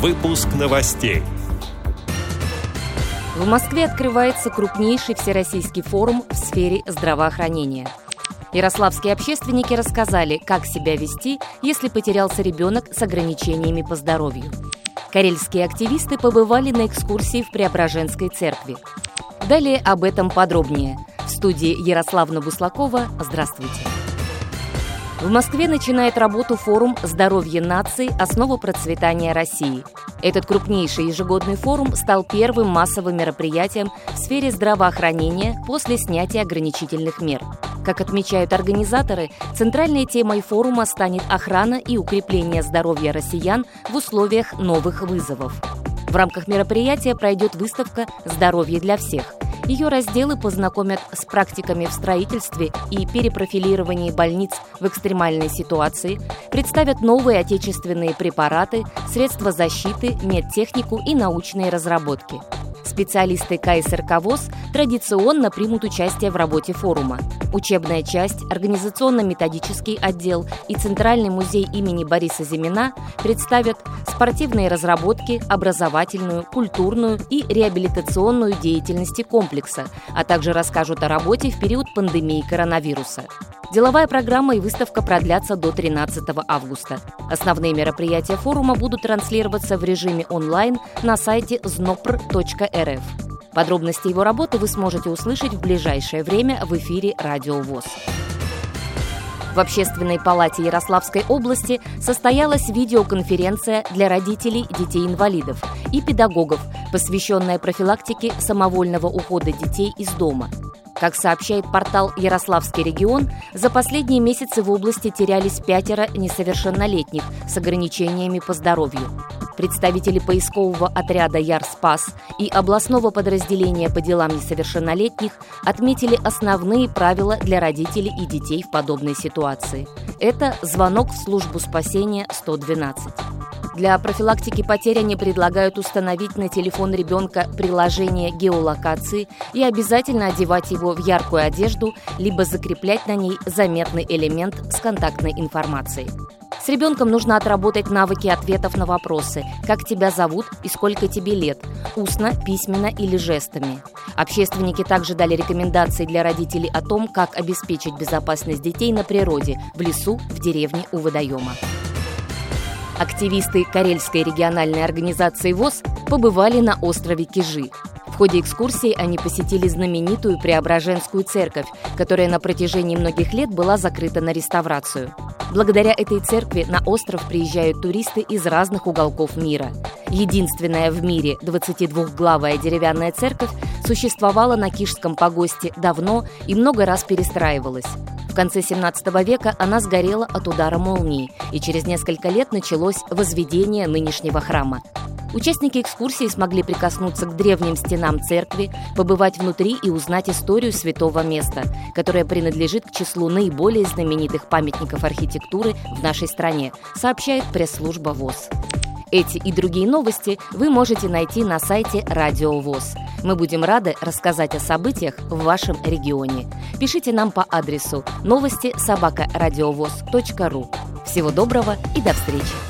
Выпуск новостей. В Москве открывается крупнейший всероссийский форум в сфере здравоохранения. Ярославские общественники рассказали, как себя вести, если потерялся ребенок с ограничениями по здоровью. Карельские активисты побывали на экскурсии в Преображенской церкви. Далее об этом подробнее. В студии Ярославна Буслакова. Здравствуйте. В Москве начинает работу форум «Здоровье нации. Основа процветания России». Этот крупнейший ежегодный форум стал первым массовым мероприятием в сфере здравоохранения после снятия ограничительных мер. Как отмечают организаторы, центральной темой форума станет охрана и укрепление здоровья россиян в условиях новых вызовов. В рамках мероприятия пройдет выставка «Здоровье для всех», ее разделы познакомят с практиками в строительстве и перепрофилировании больниц в экстремальной ситуации, представят новые отечественные препараты, средства защиты, медтехнику и научные разработки. Специалисты КСРК ВОЗ традиционно примут участие в работе форума. Учебная часть, организационно-методический отдел и Центральный музей имени Бориса Зимина представят спортивные разработки, образовательную, культурную и реабилитационную деятельности комплекса, а также расскажут о работе в период пандемии коронавируса. Деловая программа и выставка продлятся до 13 августа. Основные мероприятия форума будут транслироваться в режиме онлайн на сайте znopr.rf. Подробности его работы вы сможете услышать в ближайшее время в эфире «Радио ВОЗ». В Общественной палате Ярославской области состоялась видеоконференция для родителей детей-инвалидов и педагогов, посвященная профилактике самовольного ухода детей из дома – как сообщает портал «Ярославский регион», за последние месяцы в области терялись пятеро несовершеннолетних с ограничениями по здоровью. Представители поискового отряда «Ярспас» и областного подразделения по делам несовершеннолетних отметили основные правила для родителей и детей в подобной ситуации. Это звонок в службу спасения 112. Для профилактики потерь они предлагают установить на телефон ребенка приложение геолокации и обязательно одевать его в яркую одежду, либо закреплять на ней заметный элемент с контактной информацией. С ребенком нужно отработать навыки ответов на вопросы «Как тебя зовут и сколько тебе лет?» устно, письменно или жестами. Общественники также дали рекомендации для родителей о том, как обеспечить безопасность детей на природе, в лесу, в деревне у водоема. Активисты Карельской региональной организации ВОЗ побывали на острове Кижи. В ходе экскурсии они посетили знаменитую Преображенскую церковь, которая на протяжении многих лет была закрыта на реставрацию. Благодаря этой церкви на остров приезжают туристы из разных уголков мира. Единственная в мире 22-главая деревянная церковь существовала на Кишском погосте давно и много раз перестраивалась. Конце 17 века она сгорела от удара молнии, и через несколько лет началось возведение нынешнего храма. Участники экскурсии смогли прикоснуться к древним стенам церкви, побывать внутри и узнать историю святого места, которое принадлежит к числу наиболее знаменитых памятников архитектуры в нашей стране, сообщает пресс-служба ВОЗ. Эти и другие новости вы можете найти на сайте Радио ВОЗ. Мы будем рады рассказать о событиях в вашем регионе. Пишите нам по адресу новости собака ру. Всего доброго и до встречи!